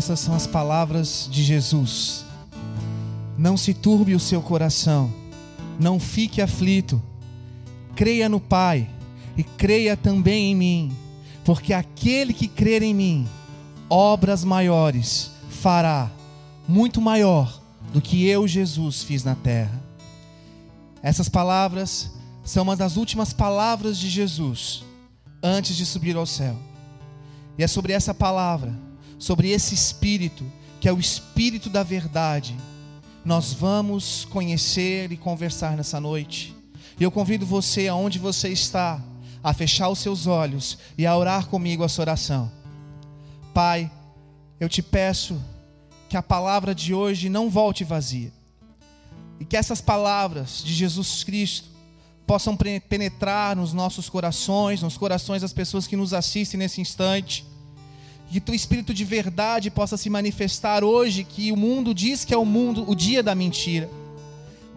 Essas são as palavras de Jesus. Não se turbe o seu coração, não fique aflito. Creia no Pai e creia também em mim, porque aquele que crer em mim, obras maiores fará, muito maior do que eu, Jesus, fiz na terra. Essas palavras são uma das últimas palavras de Jesus antes de subir ao céu. E é sobre essa palavra, sobre esse Espírito, que é o Espírito da verdade, nós vamos conhecer e conversar nessa noite. E eu convido você, aonde você está, a fechar os seus olhos e a orar comigo essa oração. Pai, eu te peço que a palavra de hoje não volte vazia. E que essas palavras de Jesus Cristo possam penetrar nos nossos corações, nos corações das pessoas que nos assistem nesse instante. Que teu espírito de verdade possa se manifestar hoje, que o mundo diz que é o mundo, o dia da mentira.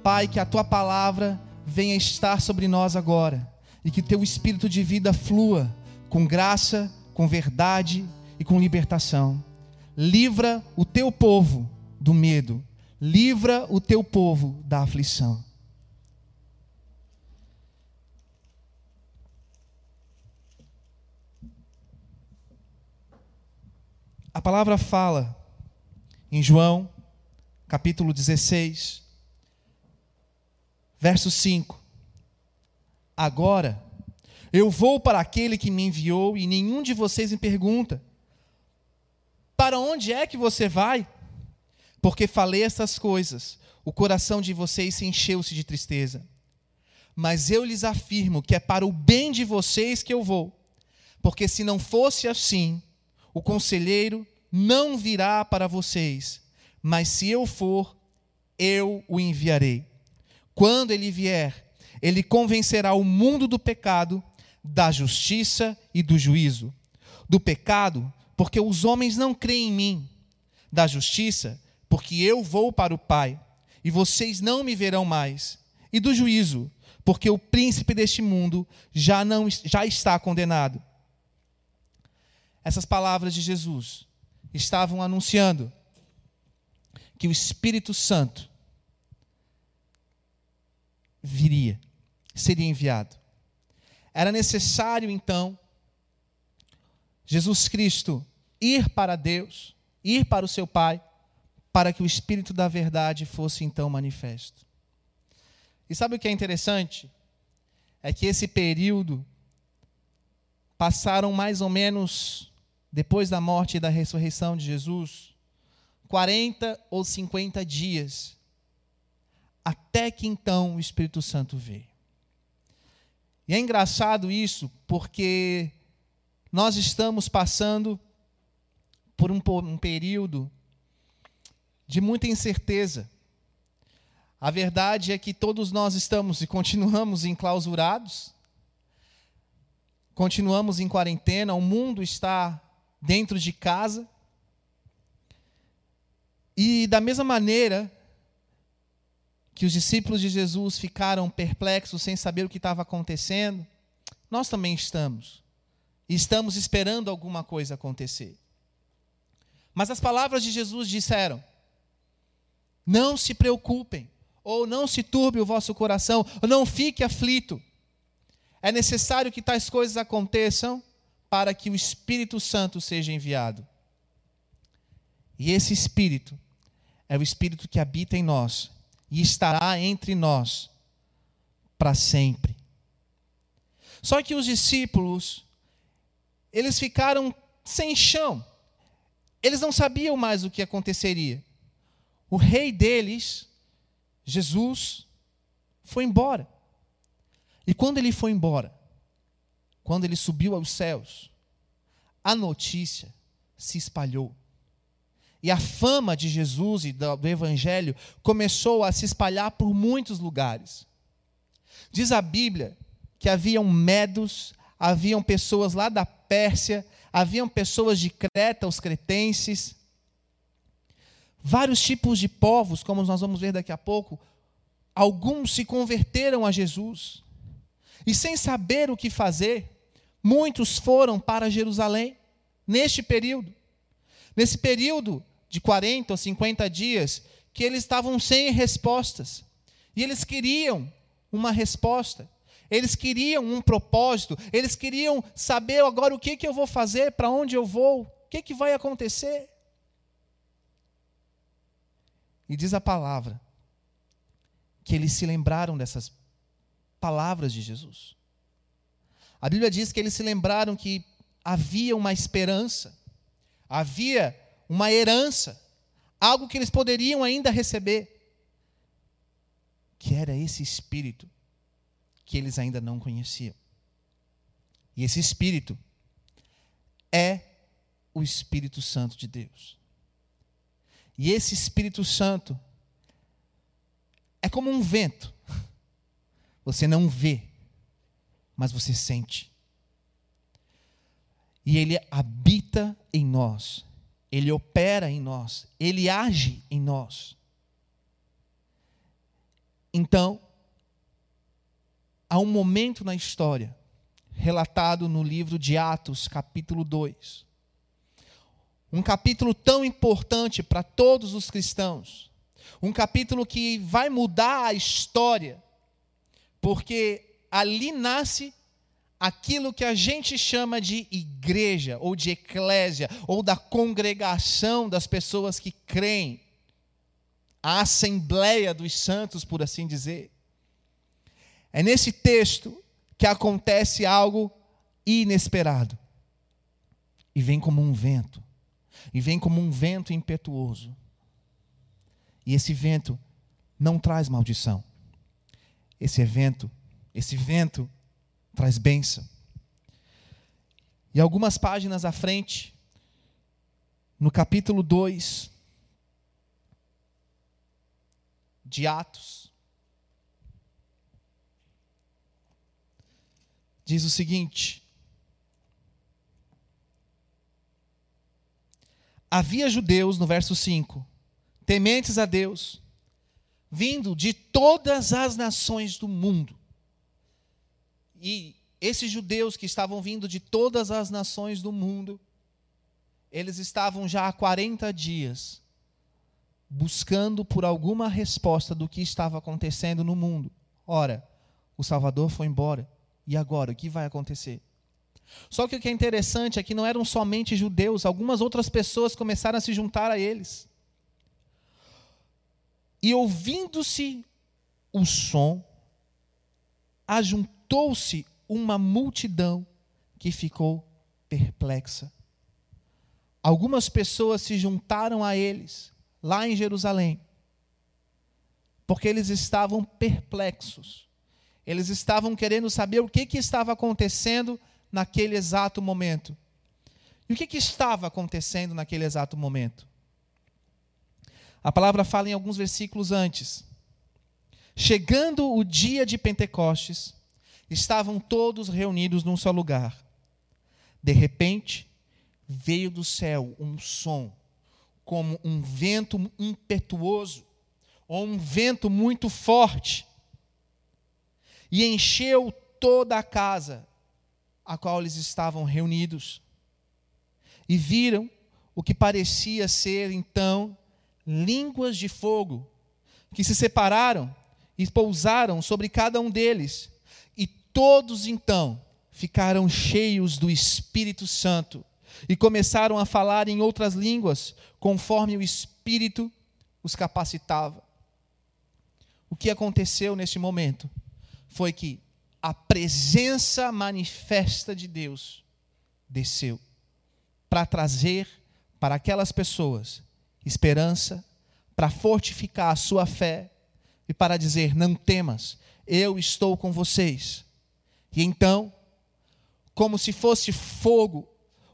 Pai, que a tua palavra venha estar sobre nós agora e que teu espírito de vida flua com graça, com verdade e com libertação. Livra o teu povo do medo, livra o teu povo da aflição. A palavra fala em João, capítulo 16, verso 5. Agora eu vou para aquele que me enviou e nenhum de vocês me pergunta: Para onde é que você vai? Porque falei essas coisas, o coração de vocês se encheu-se de tristeza. Mas eu lhes afirmo que é para o bem de vocês que eu vou. Porque se não fosse assim, o conselheiro não virá para vocês, mas se eu for, eu o enviarei. Quando ele vier, ele convencerá o mundo do pecado, da justiça e do juízo. Do pecado, porque os homens não creem em mim. Da justiça, porque eu vou para o Pai, e vocês não me verão mais. E do juízo, porque o príncipe deste mundo já não já está condenado. Essas palavras de Jesus estavam anunciando que o Espírito Santo viria, seria enviado. Era necessário então Jesus Cristo ir para Deus, ir para o seu Pai, para que o Espírito da verdade fosse então manifesto. E sabe o que é interessante? É que esse período passaram mais ou menos depois da morte e da ressurreição de Jesus, 40 ou 50 dias, até que então o Espírito Santo veio. E é engraçado isso, porque nós estamos passando por um, um período de muita incerteza. A verdade é que todos nós estamos e continuamos enclausurados, continuamos em quarentena, o mundo está dentro de casa. E da mesma maneira que os discípulos de Jesus ficaram perplexos sem saber o que estava acontecendo, nós também estamos. E estamos esperando alguma coisa acontecer. Mas as palavras de Jesus disseram: Não se preocupem, ou não se turbe o vosso coração, ou não fique aflito. É necessário que tais coisas aconteçam para que o Espírito Santo seja enviado. E esse Espírito é o Espírito que habita em nós e estará entre nós para sempre. Só que os discípulos, eles ficaram sem chão. Eles não sabiam mais o que aconteceria. O rei deles, Jesus, foi embora. E quando ele foi embora, quando ele subiu aos céus, a notícia se espalhou. E a fama de Jesus e do Evangelho começou a se espalhar por muitos lugares. Diz a Bíblia que haviam medos, haviam pessoas lá da Pérsia, haviam pessoas de Creta, os cretenses, vários tipos de povos, como nós vamos ver daqui a pouco, alguns se converteram a Jesus. E sem saber o que fazer, muitos foram para Jerusalém neste período. Nesse período de 40 ou 50 dias, que eles estavam sem respostas. E eles queriam uma resposta. Eles queriam um propósito, eles queriam saber agora o que, que eu vou fazer, para onde eu vou, o que, que vai acontecer. E diz a palavra que eles se lembraram dessas palavras de Jesus. A Bíblia diz que eles se lembraram que havia uma esperança, havia uma herança, algo que eles poderiam ainda receber, que era esse Espírito que eles ainda não conheciam. E esse Espírito é o Espírito Santo de Deus. E esse Espírito Santo é como um vento. Você não vê, mas você sente. E ele habita em nós, ele opera em nós, ele age em nós. Então, há um momento na história, relatado no livro de Atos, capítulo 2. Um capítulo tão importante para todos os cristãos. Um capítulo que vai mudar a história, porque ali nasce aquilo que a gente chama de igreja, ou de eclésia, ou da congregação das pessoas que creem, a assembleia dos santos, por assim dizer. É nesse texto que acontece algo inesperado. E vem como um vento. E vem como um vento impetuoso. E esse vento não traz maldição. Esse evento, esse vento traz bênção. E algumas páginas à frente, no capítulo 2 de Atos, diz o seguinte: Havia judeus, no verso 5, tementes a Deus, vindo de todas as nações do mundo. E esses judeus que estavam vindo de todas as nações do mundo, eles estavam já há 40 dias buscando por alguma resposta do que estava acontecendo no mundo. Ora, o Salvador foi embora. E agora, o que vai acontecer? Só que o que é interessante é que não eram somente judeus, algumas outras pessoas começaram a se juntar a eles. E ouvindo-se o som, ajuntou-se uma multidão que ficou perplexa. Algumas pessoas se juntaram a eles, lá em Jerusalém, porque eles estavam perplexos. Eles estavam querendo saber o que, que estava acontecendo naquele exato momento. E o que, que estava acontecendo naquele exato momento? A palavra fala em alguns versículos antes. Chegando o dia de Pentecostes, estavam todos reunidos num só lugar. De repente, veio do céu um som, como um vento impetuoso, ou um vento muito forte e encheu toda a casa a qual eles estavam reunidos. E viram o que parecia ser então línguas de fogo, que se separaram e pousaram sobre cada um deles. Todos então ficaram cheios do Espírito Santo e começaram a falar em outras línguas, conforme o Espírito os capacitava. O que aconteceu neste momento? foi que a presença manifesta de Deus desceu para trazer para aquelas pessoas esperança, para fortificar a sua fé e para dizer: não temas, eu estou com vocês. E então, como se fosse fogo,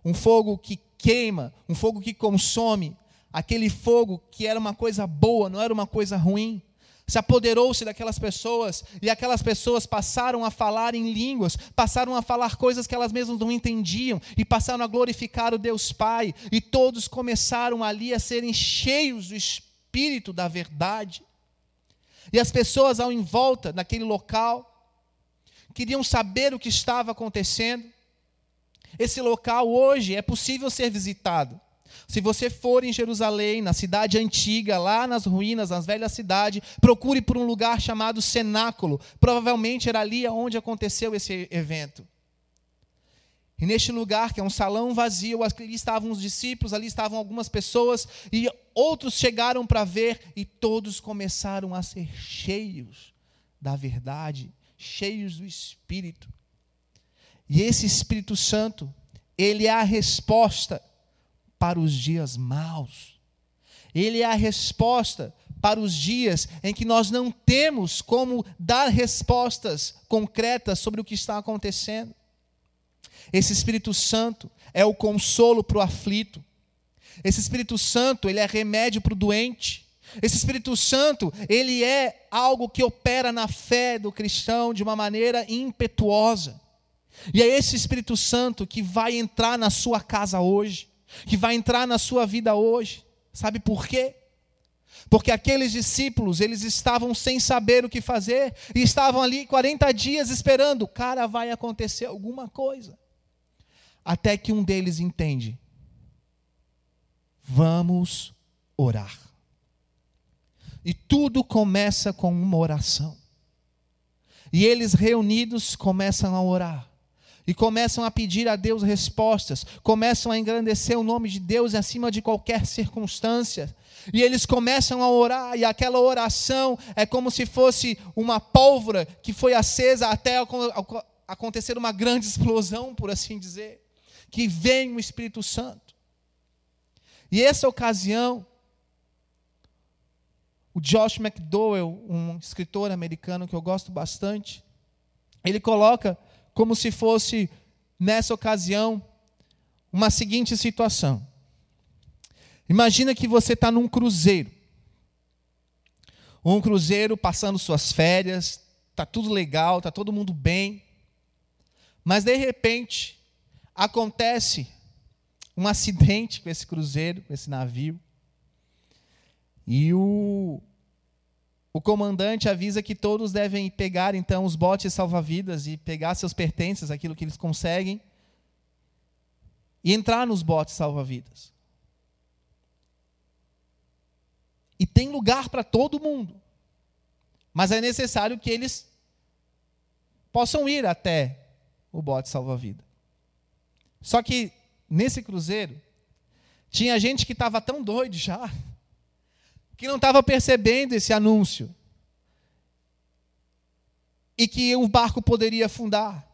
um fogo que queima, um fogo que consome, aquele fogo que era uma coisa boa, não era uma coisa ruim, se apoderou-se daquelas pessoas e aquelas pessoas passaram a falar em línguas, passaram a falar coisas que elas mesmas não entendiam e passaram a glorificar o Deus Pai e todos começaram ali a serem cheios do espírito da verdade. E as pessoas ao em volta naquele local queriam saber o que estava acontecendo. Esse local hoje é possível ser visitado. Se você for em Jerusalém, na cidade antiga, lá nas ruínas, nas velhas cidades, procure por um lugar chamado Cenáculo. Provavelmente era ali onde aconteceu esse evento. E neste lugar, que é um salão vazio, ali estavam os discípulos, ali estavam algumas pessoas, e outros chegaram para ver, e todos começaram a ser cheios da verdade, cheios do Espírito. E esse Espírito Santo, ele é a resposta para os dias maus. Ele é a resposta para os dias em que nós não temos como dar respostas concretas sobre o que está acontecendo. Esse Espírito Santo é o consolo para o aflito. Esse Espírito Santo, ele é remédio para o doente. Esse Espírito Santo, ele é algo que opera na fé do cristão de uma maneira impetuosa. E é esse Espírito Santo que vai entrar na sua casa hoje, que vai entrar na sua vida hoje. Sabe por quê? Porque aqueles discípulos, eles estavam sem saber o que fazer e estavam ali 40 dias esperando, cara, vai acontecer alguma coisa. Até que um deles entende: vamos orar. E tudo começa com uma oração. E eles reunidos começam a orar e começam a pedir a Deus respostas, começam a engrandecer o nome de Deus acima de qualquer circunstância. E eles começam a orar, e aquela oração é como se fosse uma pólvora que foi acesa até acontecer uma grande explosão, por assim dizer, que vem o Espírito Santo. E essa ocasião, o Josh McDowell, um escritor americano que eu gosto bastante, ele coloca como se fosse, nessa ocasião, uma seguinte situação. Imagina que você está num cruzeiro. Um cruzeiro passando suas férias, está tudo legal, está todo mundo bem. Mas de repente, acontece um acidente com esse cruzeiro, com esse navio. E o, o comandante avisa que todos devem pegar então os botes salva-vidas e pegar seus pertences, aquilo que eles conseguem, e entrar nos botes salva-vidas. E tem lugar para todo mundo. Mas é necessário que eles possam ir até o bote salva-vida. Só que nesse cruzeiro tinha gente que estava tão doido já que não estava percebendo esse anúncio e que o barco poderia afundar.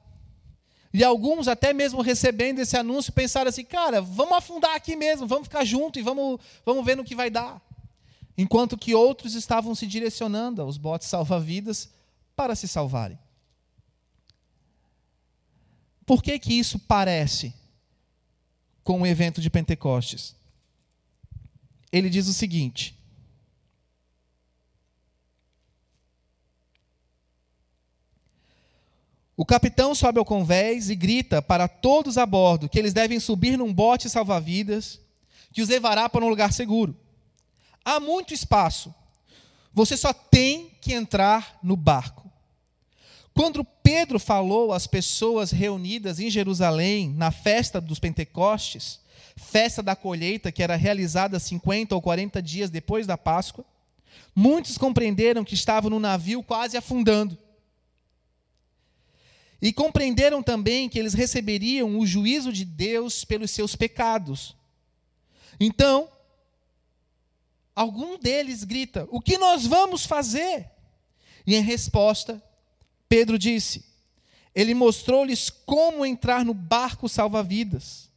E alguns, até mesmo recebendo esse anúncio, pensaram assim: cara, vamos afundar aqui mesmo, vamos ficar junto e vamos, vamos ver no que vai dar. Enquanto que outros estavam se direcionando aos botes salva-vidas para se salvarem. Por que, que isso parece com o evento de Pentecostes? Ele diz o seguinte: O capitão sobe ao convés e grita para todos a bordo que eles devem subir num bote salva-vidas que os levará para um lugar seguro. Há muito espaço. Você só tem que entrar no barco. Quando Pedro falou às pessoas reunidas em Jerusalém na festa dos Pentecostes, festa da colheita que era realizada 50 ou 40 dias depois da Páscoa, muitos compreenderam que estavam no navio quase afundando e compreenderam também que eles receberiam o juízo de Deus pelos seus pecados. Então, algum deles grita: O que nós vamos fazer? E em resposta, Pedro disse: Ele mostrou-lhes como entrar no barco salva-vidas,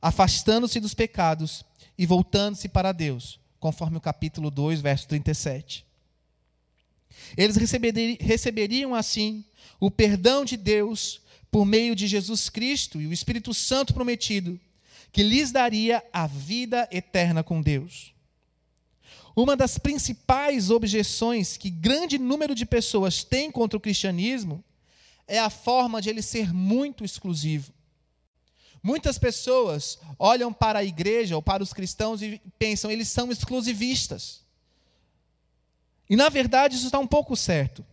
afastando-se dos pecados e voltando-se para Deus, conforme o capítulo 2, verso 37. Eles receberiam assim o perdão de Deus por meio de Jesus Cristo e o Espírito Santo prometido, que lhes daria a vida eterna com Deus. Uma das principais objeções que grande número de pessoas tem contra o cristianismo é a forma de ele ser muito exclusivo. Muitas pessoas olham para a igreja ou para os cristãos e pensam, eles são exclusivistas. E na verdade isso está um pouco certo.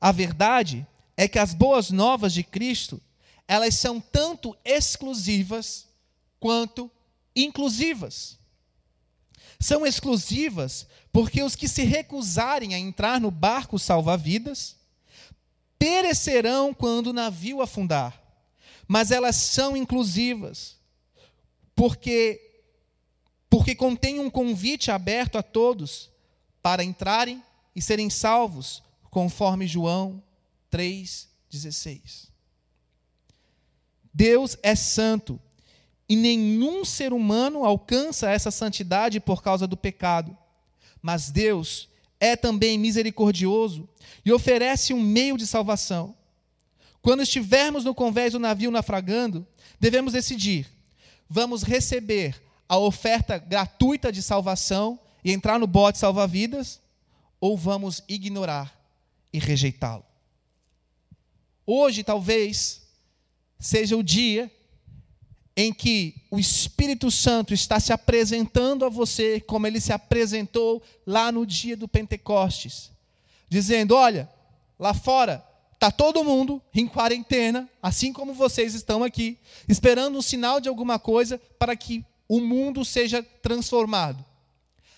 A verdade é que as boas novas de Cristo, elas são tanto exclusivas quanto inclusivas. São exclusivas porque os que se recusarem a entrar no barco salva-vidas perecerão quando o navio afundar. Mas elas são inclusivas porque porque contém um convite aberto a todos para entrarem e serem salvos, conforme João 3,16. Deus é santo e nenhum ser humano alcança essa santidade por causa do pecado. Mas Deus é também misericordioso e oferece um meio de salvação. Quando estivermos no convés do navio naufragando, devemos decidir: vamos receber a oferta gratuita de salvação e entrar no bote salva-vidas, ou vamos ignorar e rejeitá-lo? Hoje, talvez, seja o dia em que o Espírito Santo está se apresentando a você, como ele se apresentou lá no dia do Pentecostes, dizendo: Olha, lá fora está todo mundo em quarentena, assim como vocês estão aqui, esperando um sinal de alguma coisa para que o mundo seja transformado.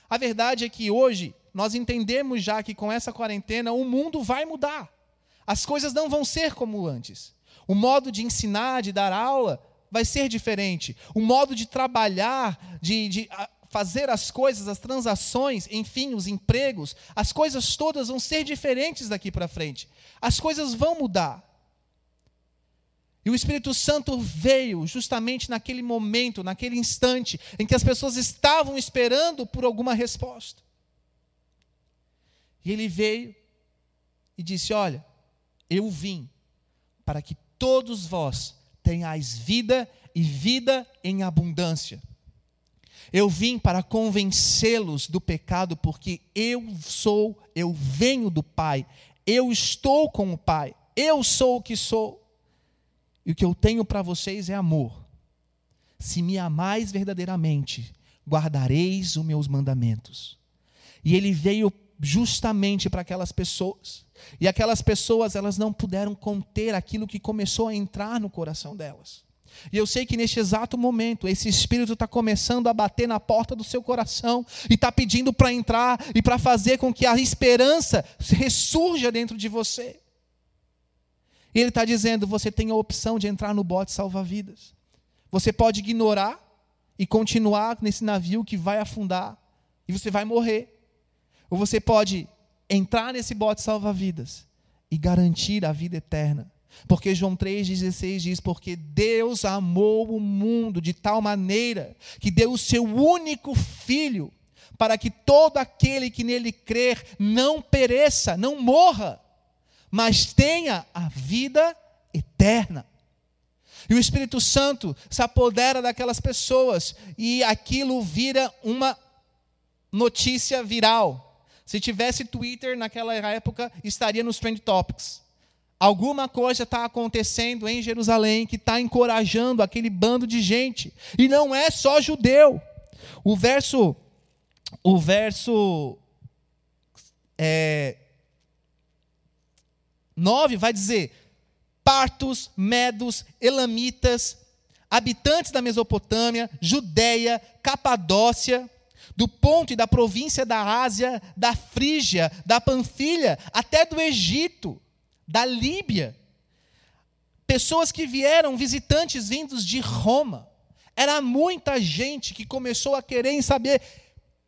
A verdade é que hoje nós entendemos já que com essa quarentena o mundo vai mudar. As coisas não vão ser como antes. O modo de ensinar, de dar aula, vai ser diferente. O modo de trabalhar, de, de fazer as coisas, as transações, enfim, os empregos, as coisas todas vão ser diferentes daqui para frente. As coisas vão mudar. E o Espírito Santo veio justamente naquele momento, naquele instante, em que as pessoas estavam esperando por alguma resposta. E ele veio e disse: Olha, eu vim para que todos vós tenhais vida e vida em abundância. Eu vim para convencê-los do pecado, porque eu sou, eu venho do Pai, eu estou com o Pai, eu sou o que sou. E o que eu tenho para vocês é amor. Se me amais verdadeiramente, guardareis os meus mandamentos. E ele veio justamente para aquelas pessoas. E aquelas pessoas, elas não puderam conter aquilo que começou a entrar no coração delas. E eu sei que neste exato momento, esse espírito está começando a bater na porta do seu coração e está pedindo para entrar e para fazer com que a esperança ressurja dentro de você. E ele está dizendo: você tem a opção de entrar no bote salva-vidas. Você pode ignorar e continuar nesse navio que vai afundar e você vai morrer. Ou você pode entrar nesse bote salva-vidas e garantir a vida eterna. Porque João 3,16 diz: Porque Deus amou o mundo de tal maneira que deu o seu único filho, para que todo aquele que nele crer não pereça, não morra, mas tenha a vida eterna. E o Espírito Santo se apodera daquelas pessoas e aquilo vira uma notícia viral. Se tivesse Twitter naquela época, estaria nos Trend Topics. Alguma coisa está acontecendo em Jerusalém que está encorajando aquele bando de gente. E não é só judeu. O verso, o verso é, 9 vai dizer: partos, medos, elamitas, habitantes da Mesopotâmia, Judéia, Capadócia, do ponto e da província da Ásia, da Frígia, da Panfilha, até do Egito, da Líbia. Pessoas que vieram, visitantes vindos de Roma. Era muita gente que começou a querer saber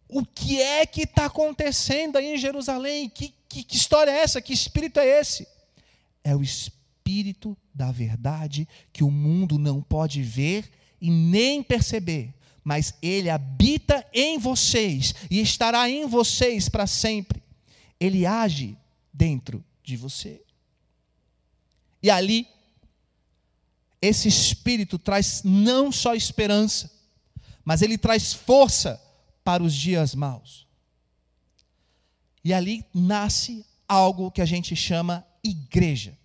o que é que está acontecendo aí em Jerusalém. Que, que, que história é essa? Que espírito é esse? É o espírito da verdade que o mundo não pode ver e nem perceber mas ele habita em vocês e estará em vocês para sempre. Ele age dentro de você. E ali, esse Espírito traz não só esperança, mas ele traz força para os dias maus. E ali nasce algo que a gente chama igreja.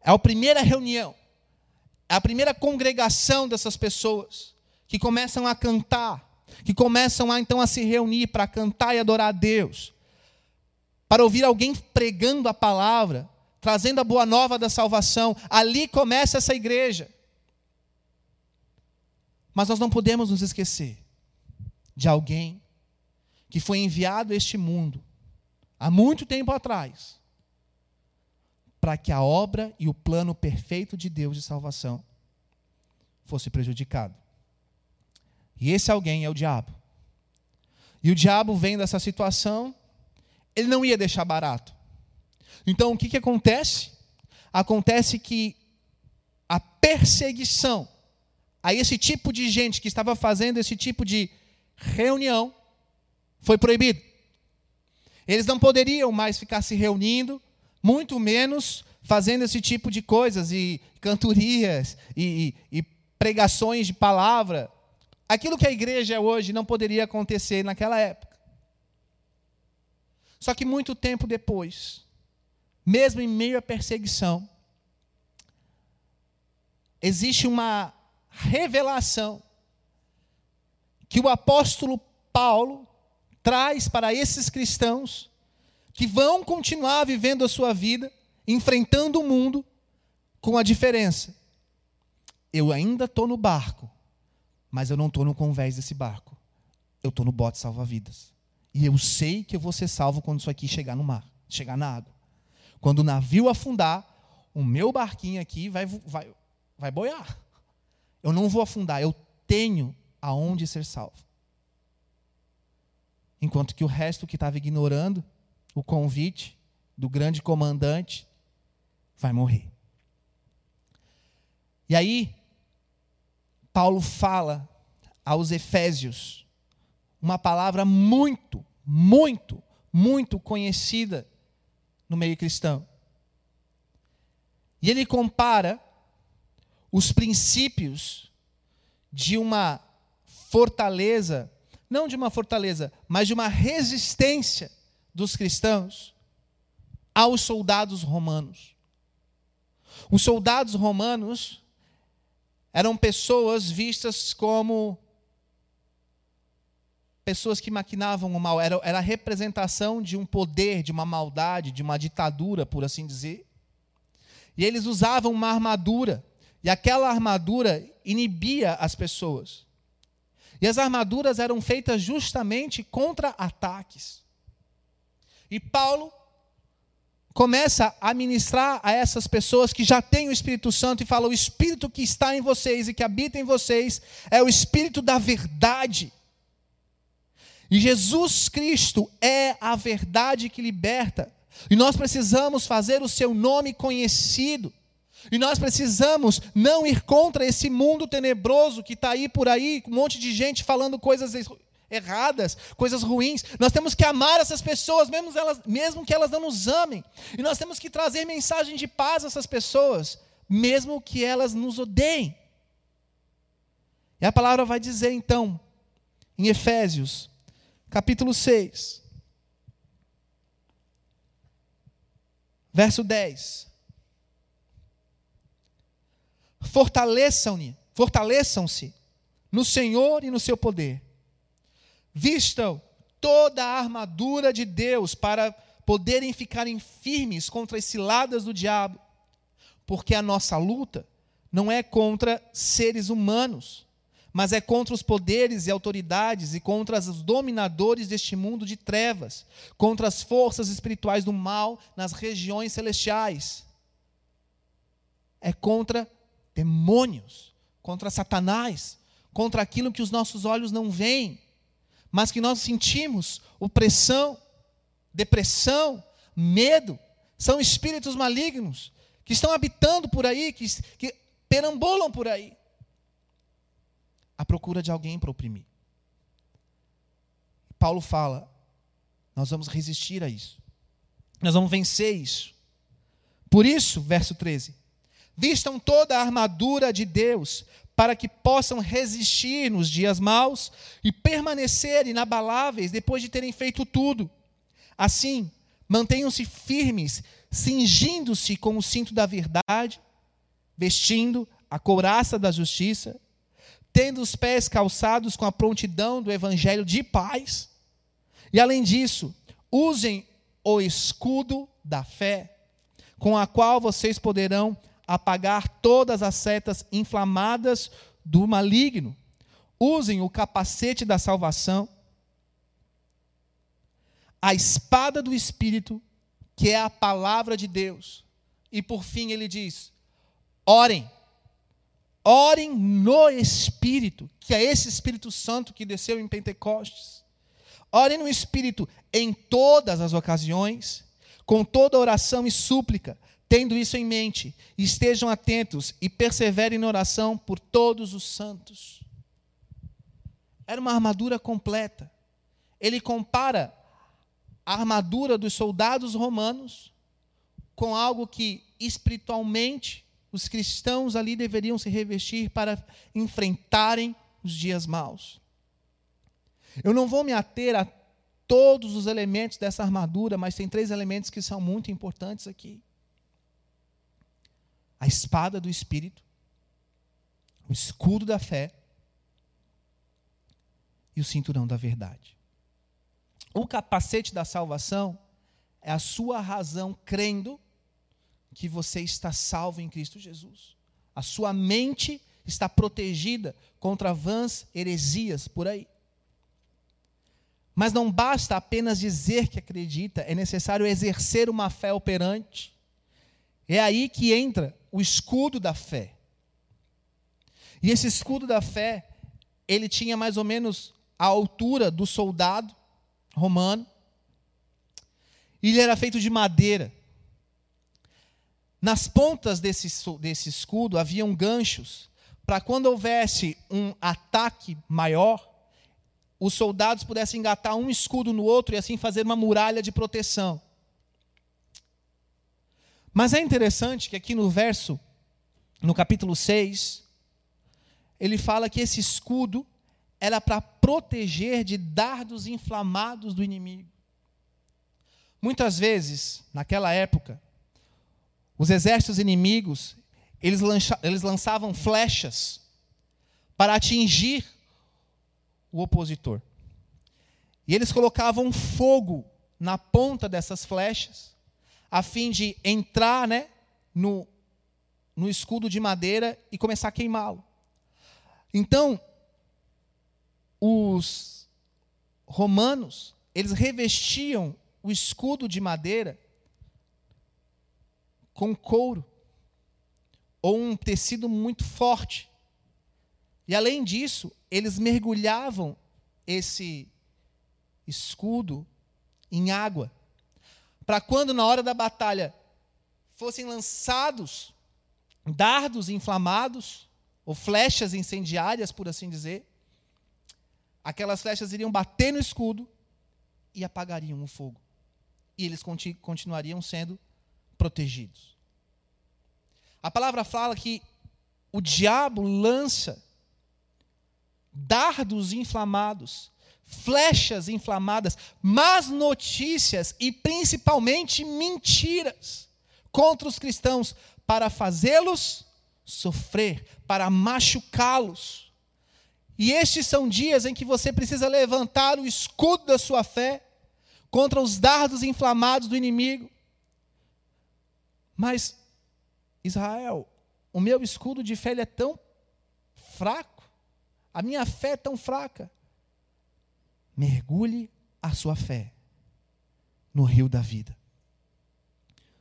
É a primeira reunião, é a primeira congregação dessas pessoas que começam a cantar, que começam a então a se reunir para cantar e adorar a Deus, para ouvir alguém pregando a palavra, trazendo a boa nova da salvação. Ali começa essa igreja. Mas nós não podemos nos esquecer de alguém que foi enviado a este mundo há muito tempo atrás para que a obra e o plano perfeito de Deus de salvação fosse prejudicado. E esse alguém é o diabo. E o diabo vem dessa situação, ele não ia deixar barato. Então o que, que acontece? Acontece que a perseguição a esse tipo de gente que estava fazendo esse tipo de reunião foi proibido. Eles não poderiam mais ficar se reunindo, muito menos fazendo esse tipo de coisas e cantorias e, e, e pregações de palavra. Aquilo que a igreja é hoje não poderia acontecer naquela época. Só que muito tempo depois, mesmo em meio à perseguição, existe uma revelação que o apóstolo Paulo traz para esses cristãos que vão continuar vivendo a sua vida, enfrentando o mundo, com a diferença. Eu ainda estou no barco, mas eu não estou no convés desse barco. Eu estou no bote salva-vidas. E eu sei que eu vou ser salvo quando isso aqui chegar no mar, chegar na água. Quando o navio afundar, o meu barquinho aqui vai, vai, vai boiar. Eu não vou afundar, eu tenho aonde ser salvo. Enquanto que o resto que estava ignorando o convite do grande comandante vai morrer. E aí, Paulo fala aos Efésios uma palavra muito, muito, muito conhecida no meio cristão. E ele compara os princípios de uma fortaleza, não de uma fortaleza, mas de uma resistência dos cristãos aos soldados romanos. Os soldados romanos eram pessoas vistas como pessoas que maquinavam o mal, era, era a representação de um poder, de uma maldade, de uma ditadura, por assim dizer. E eles usavam uma armadura e aquela armadura inibia as pessoas. E as armaduras eram feitas justamente contra ataques. E Paulo começa a ministrar a essas pessoas que já têm o Espírito Santo e fala: o Espírito que está em vocês e que habita em vocês é o Espírito da verdade. E Jesus Cristo é a verdade que liberta. E nós precisamos fazer o seu nome conhecido. E nós precisamos não ir contra esse mundo tenebroso que está aí por aí, um monte de gente falando coisas erradas, coisas ruins. Nós temos que amar essas pessoas, mesmo, elas, mesmo que elas não nos amem. E nós temos que trazer mensagem de paz a essas pessoas, mesmo que elas nos odeiem. E a palavra vai dizer então, em Efésios, capítulo 6, verso 10 fortaleçam-se, fortaleçam-se no Senhor e no seu poder. Vistam toda a armadura de Deus para poderem ficarem firmes contra as ciladas do diabo, porque a nossa luta não é contra seres humanos, mas é contra os poderes e autoridades e contra os dominadores deste mundo de trevas, contra as forças espirituais do mal nas regiões celestiais. É contra demônios, contra Satanás, contra aquilo que os nossos olhos não veem, mas que nós sentimos opressão, depressão, medo, são espíritos malignos que estão habitando por aí, que, que perambulam por aí, à procura de alguém para oprimir. Paulo fala: nós vamos resistir a isso, nós vamos vencer isso. Por isso, verso 13: Vistam toda a armadura de Deus, para que possam resistir nos dias maus e permanecer inabaláveis depois de terem feito tudo. Assim, mantenham-se firmes, cingindo-se com o cinto da verdade, vestindo a couraça da justiça, tendo os pés calçados com a prontidão do evangelho de paz. E além disso, usem o escudo da fé com a qual vocês poderão apagar todas as setas inflamadas do maligno. Usem o capacete da salvação, a espada do Espírito, que é a palavra de Deus. E por fim ele diz: orem. Orem no Espírito, que é esse Espírito Santo que desceu em Pentecostes. Orem no Espírito em todas as ocasiões, com toda oração e súplica, tendo isso em mente, estejam atentos e perseverem na oração por todos os santos. Era uma armadura completa. Ele compara a armadura dos soldados romanos com algo que espiritualmente os cristãos ali deveriam se revestir para enfrentarem os dias maus. Eu não vou me ater a todos os elementos dessa armadura, mas tem três elementos que são muito importantes aqui: a espada do Espírito, o escudo da fé e o cinturão da verdade. O capacete da salvação é a sua razão crendo que você está salvo em Cristo Jesus. A sua mente está protegida contra vãs heresias por aí. Mas não basta apenas dizer que acredita, é necessário exercer uma fé operante. É aí que entra o escudo da fé. E esse escudo da fé, ele tinha mais ou menos a altura do soldado romano. E ele era feito de madeira. Nas pontas desse, desse escudo haviam ganchos para quando houvesse um ataque maior, os soldados pudessem engatar um escudo no outro e assim fazer uma muralha de proteção. Mas é interessante que aqui no verso, no capítulo 6, ele fala que esse escudo era para proteger de dardos inflamados do inimigo. Muitas vezes, naquela época, os exércitos inimigos, eles, eles lançavam flechas para atingir o opositor. E eles colocavam fogo na ponta dessas flechas, a fim de entrar né, no, no escudo de madeira e começar a queimá-lo. Então, os romanos, eles revestiam o escudo de madeira com couro ou um tecido muito forte. E além disso, eles mergulhavam esse escudo em água, para quando na hora da batalha fossem lançados dardos inflamados ou flechas incendiárias, por assim dizer, aquelas flechas iriam bater no escudo e apagariam o fogo. E eles continuariam sendo protegidos. A palavra fala que o diabo lança dardos inflamados, flechas inflamadas, más notícias e principalmente mentiras contra os cristãos para fazê-los sofrer, para machucá-los. E estes são dias em que você precisa levantar o escudo da sua fé contra os dardos inflamados do inimigo mas, Israel, o meu escudo de fé é tão fraco, a minha fé é tão fraca. Mergulhe a sua fé no rio da vida.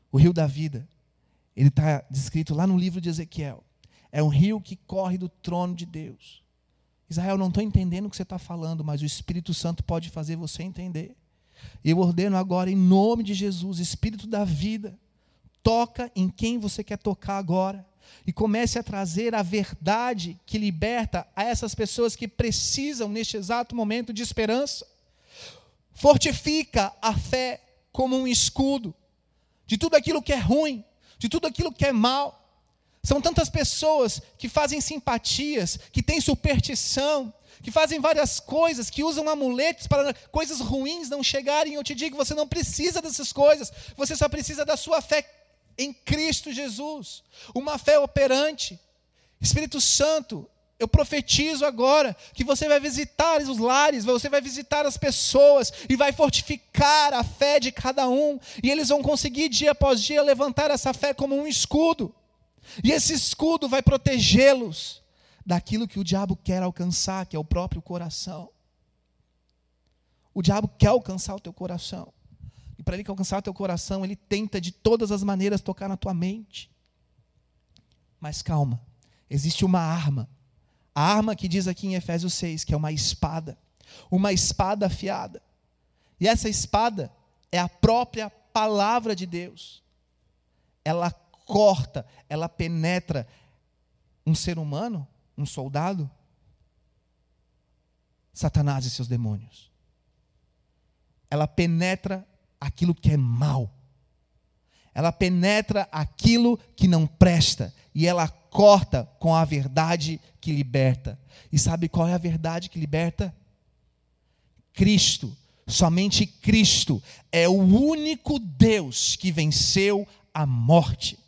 O rio da vida, ele está descrito lá no livro de Ezequiel. É um rio que corre do trono de Deus. Israel, não estou entendendo o que você está falando, mas o Espírito Santo pode fazer você entender. Eu ordeno agora, em nome de Jesus, Espírito da vida, Toca em quem você quer tocar agora. E comece a trazer a verdade que liberta a essas pessoas que precisam, neste exato momento, de esperança. Fortifica a fé como um escudo de tudo aquilo que é ruim, de tudo aquilo que é mal. São tantas pessoas que fazem simpatias, que têm superstição, que fazem várias coisas, que usam amuletos para coisas ruins não chegarem. Eu te digo, você não precisa dessas coisas, você só precisa da sua fé em Cristo Jesus. Uma fé operante. Espírito Santo, Eu profetizo agora que você vai visitar os lares, você vai visitar as pessoas e vai fortificar a fé de cada um, e eles vão conseguir dia após dia levantar essa fé como um escudo. E esse escudo vai protegê-los daquilo que o diabo quer alcançar, que é o próprio coração. O diabo quer alcançar o teu coração. Para ele alcançar o teu coração, ele tenta de todas as maneiras tocar na tua mente. Mas calma, existe uma arma. A arma que diz aqui em Efésios 6, que é uma espada. Uma espada afiada. E essa espada é a própria palavra de Deus. Ela corta, ela penetra um ser humano, um soldado, Satanás e seus demônios ela penetra aquilo que é mal. Ela penetra aquilo que não presta e ela corta com a verdade que liberta. E sabe qual é a verdade que liberta? Cristo. Somente Cristo é o único Deus que venceu a morte.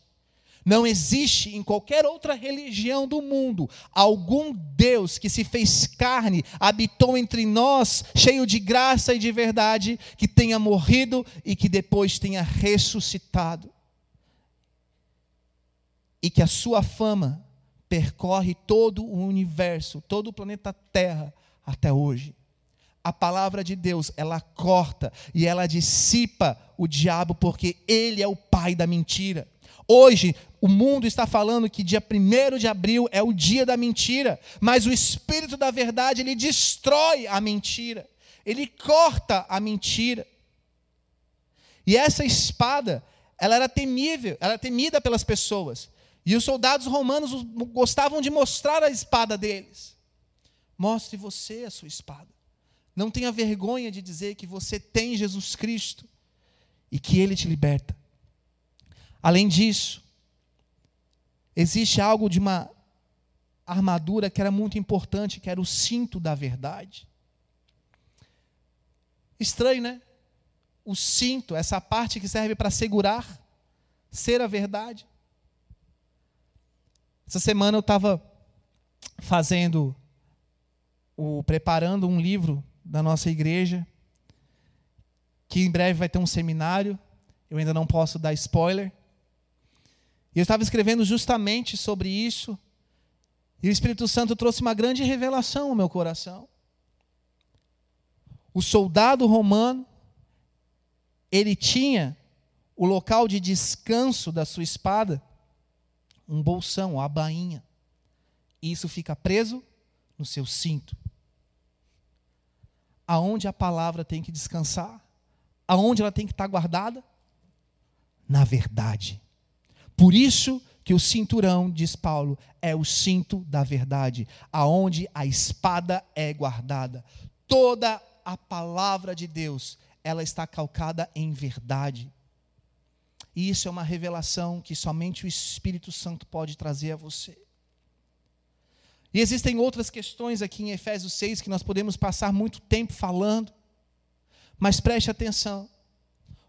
Não existe em qualquer outra religião do mundo algum Deus que se fez carne, habitou entre nós, cheio de graça e de verdade, que tenha morrido e que depois tenha ressuscitado. E que a sua fama percorre todo o universo, todo o planeta Terra até hoje. A palavra de Deus, ela corta e ela dissipa o diabo, porque ele é o pai da mentira. Hoje, o mundo está falando que dia 1 de abril é o dia da mentira, mas o Espírito da verdade, ele destrói a mentira, ele corta a mentira. E essa espada, ela era temível, ela era temida pelas pessoas. E os soldados romanos gostavam de mostrar a espada deles. Mostre você a sua espada. Não tenha vergonha de dizer que você tem Jesus Cristo e que ele te liberta. Além disso, existe algo de uma armadura que era muito importante, que era o cinto da verdade. Estranho, né? O cinto, essa parte que serve para segurar, ser a verdade. Essa semana eu estava fazendo, o, preparando um livro da nossa igreja, que em breve vai ter um seminário. Eu ainda não posso dar spoiler. E eu estava escrevendo justamente sobre isso, e o Espírito Santo trouxe uma grande revelação ao meu coração. O soldado romano, ele tinha o local de descanso da sua espada, um bolsão, a bainha. E isso fica preso no seu cinto. Aonde a palavra tem que descansar? Aonde ela tem que estar guardada? Na verdade. Por isso que o cinturão, diz Paulo, é o cinto da verdade, aonde a espada é guardada. Toda a palavra de Deus, ela está calcada em verdade. E isso é uma revelação que somente o Espírito Santo pode trazer a você. E existem outras questões aqui em Efésios 6 que nós podemos passar muito tempo falando. Mas preste atenção.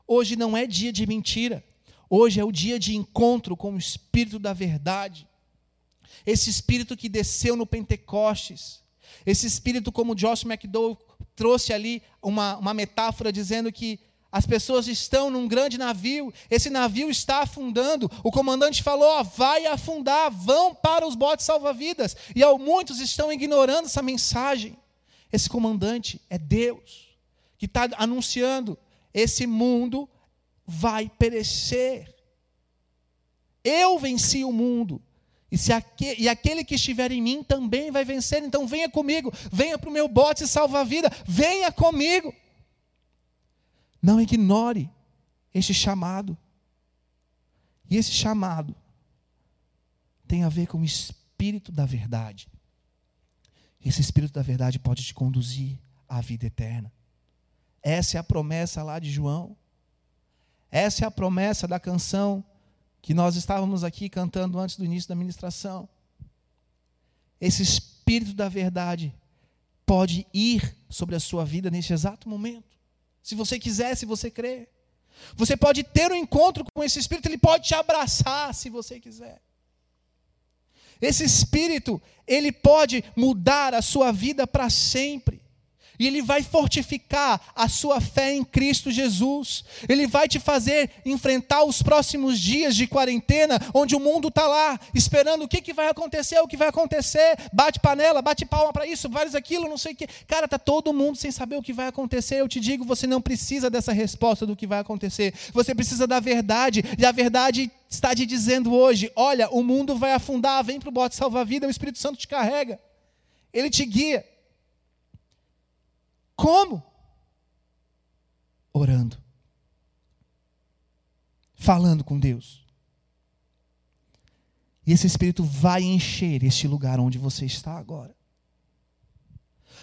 Hoje não é dia de mentira. Hoje é o dia de encontro com o Espírito da verdade. Esse Espírito que desceu no Pentecostes. Esse Espírito, como Josh McDowell trouxe ali uma, uma metáfora dizendo que as pessoas estão num grande navio, esse navio está afundando. O comandante falou: ó, vai afundar, vão para os botes salva-vidas. E ó, muitos estão ignorando essa mensagem. Esse comandante é Deus, que está anunciando: esse mundo vai perecer. Eu venci o mundo. E, se e aquele que estiver em mim também vai vencer. Então venha comigo, venha para o meu bote e salva a vida, venha comigo. Não ignore este chamado. E esse chamado tem a ver com o Espírito da verdade. Esse Espírito da verdade pode te conduzir à vida eterna. Essa é a promessa lá de João. Essa é a promessa da canção que nós estávamos aqui cantando antes do início da ministração. Esse Espírito da verdade pode ir sobre a sua vida nesse exato momento. Se você quiser, se você crer. Você pode ter um encontro com esse Espírito, ele pode te abraçar se você quiser. Esse espírito, ele pode mudar a sua vida para sempre. E ele vai fortificar a sua fé em Cristo Jesus. Ele vai te fazer enfrentar os próximos dias de quarentena, onde o mundo está lá, esperando o que, que vai acontecer, o que vai acontecer. Bate panela, bate palma para isso, vários aquilo, não sei o que. Cara, está todo mundo sem saber o que vai acontecer. Eu te digo, você não precisa dessa resposta do que vai acontecer. Você precisa da verdade. E a verdade está te dizendo hoje: olha, o mundo vai afundar, vem para o bote salva-vida, o Espírito Santo te carrega. Ele te guia. Como? Orando. Falando com Deus. E esse Espírito vai encher este lugar onde você está agora.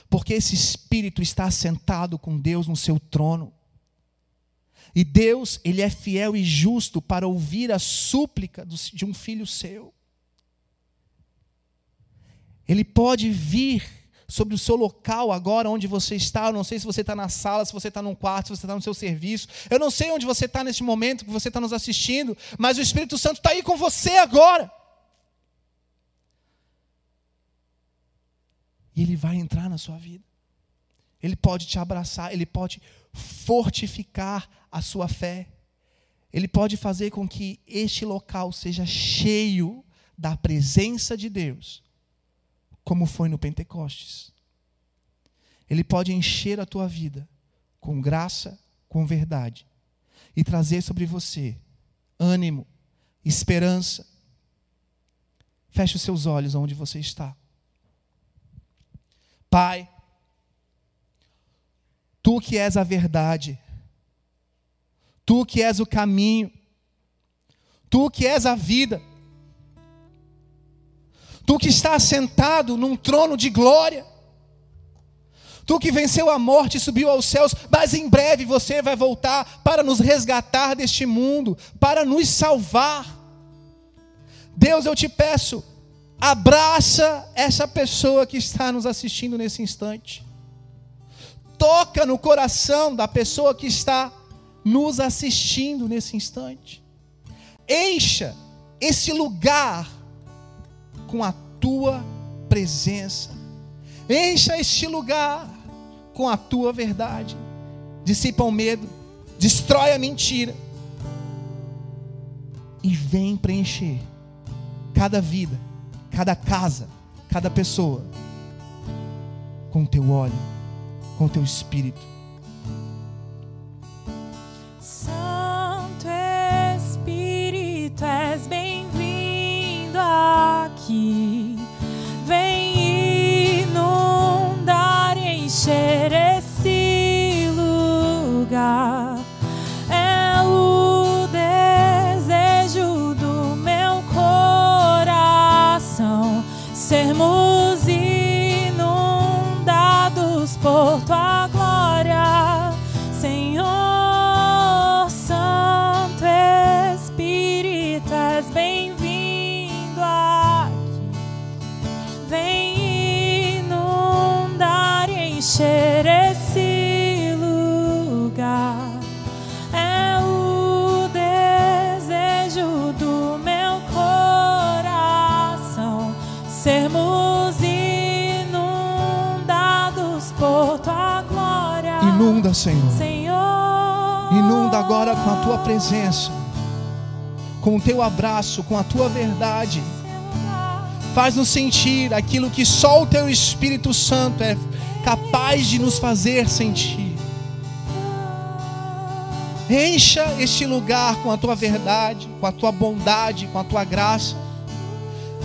Porque esse Espírito está sentado com Deus no seu trono. E Deus, Ele é fiel e justo para ouvir a súplica de um filho seu. Ele pode vir sobre o seu local agora, onde você está. Eu não sei se você está na sala, se você está num quarto, se você está no seu serviço. Eu não sei onde você está neste momento que você está nos assistindo, mas o Espírito Santo está aí com você agora. E Ele vai entrar na sua vida. Ele pode te abraçar, Ele pode fortificar a sua fé. Ele pode fazer com que este local seja cheio da presença de Deus como foi no Pentecostes. Ele pode encher a tua vida com graça, com verdade e trazer sobre você ânimo, esperança. Feche os seus olhos onde você está. Pai, tu que és a verdade, tu que és o caminho, tu que és a vida, Tu que está sentado num trono de glória. Tu que venceu a morte e subiu aos céus, mas em breve você vai voltar para nos resgatar deste mundo, para nos salvar. Deus, eu te peço, abraça essa pessoa que está nos assistindo nesse instante. Toca no coração da pessoa que está nos assistindo nesse instante. Encha esse lugar com a tua presença. Encha este lugar com a tua verdade. Dissipa o medo, destrói a mentira. E vem preencher cada vida, cada casa, cada pessoa com teu óleo, com teu espírito. Aqui. Senhor. Senhor. Inunda agora com a tua presença, com o teu abraço, com a tua verdade. Faz-nos sentir aquilo que só o teu Espírito Santo é capaz de nos fazer sentir. Encha este lugar com a tua verdade, com a tua bondade, com a tua graça.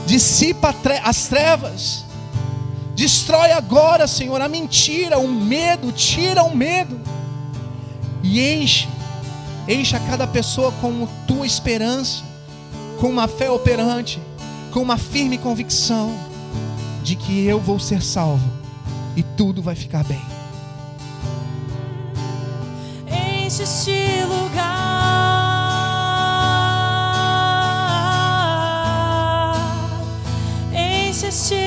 Dissipa as trevas. Destrói agora, Senhor, a mentira, o medo, tira o medo. E enche, encha cada pessoa com tua esperança, com uma fé operante, com uma firme convicção de que eu vou ser salvo e tudo vai ficar bem. Enche este lugar. Enche este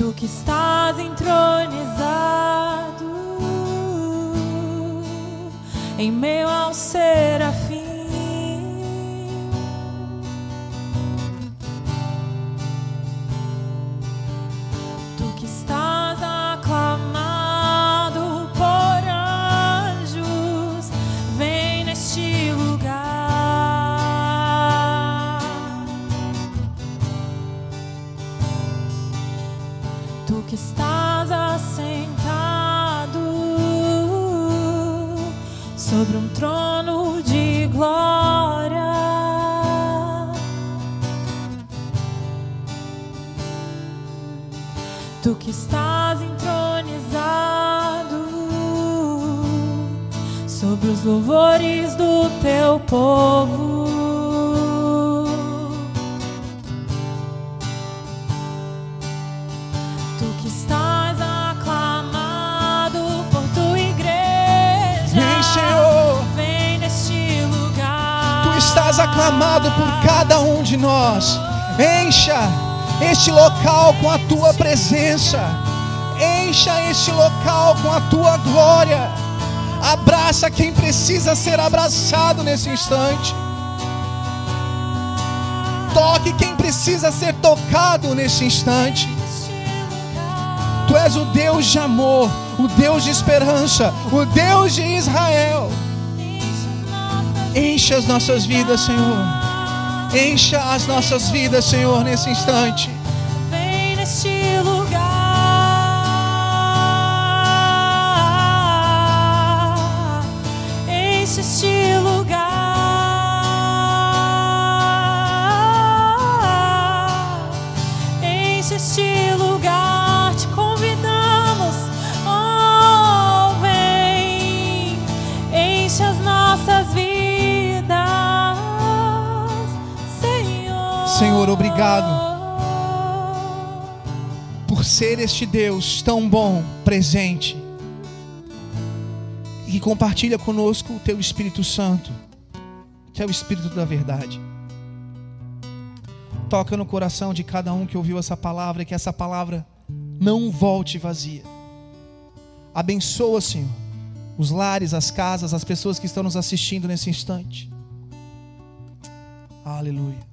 Tu que estás entronizado em meio ao serafim. Que estás assentado sobre um trono de glória. Tu que estás entronizado sobre os louvores do teu povo. Aclamado por cada um de nós. Encha este local com a tua presença. Encha este local com a tua glória. Abraça quem precisa ser abraçado nesse instante. Toque quem precisa ser tocado nesse instante. Tu és o Deus de amor, o Deus de esperança, o Deus de Israel. Encha as nossas vidas, Senhor. Encha as nossas vidas, Senhor, nesse instante. Senhor. Obrigado. Por ser este Deus tão bom, presente, e que compartilha conosco o Teu Espírito Santo, que é o Espírito da verdade. Toca no coração de cada um que ouviu essa palavra, e que essa palavra não volte vazia. Abençoa, Senhor, os lares, as casas, as pessoas que estão nos assistindo nesse instante. Aleluia.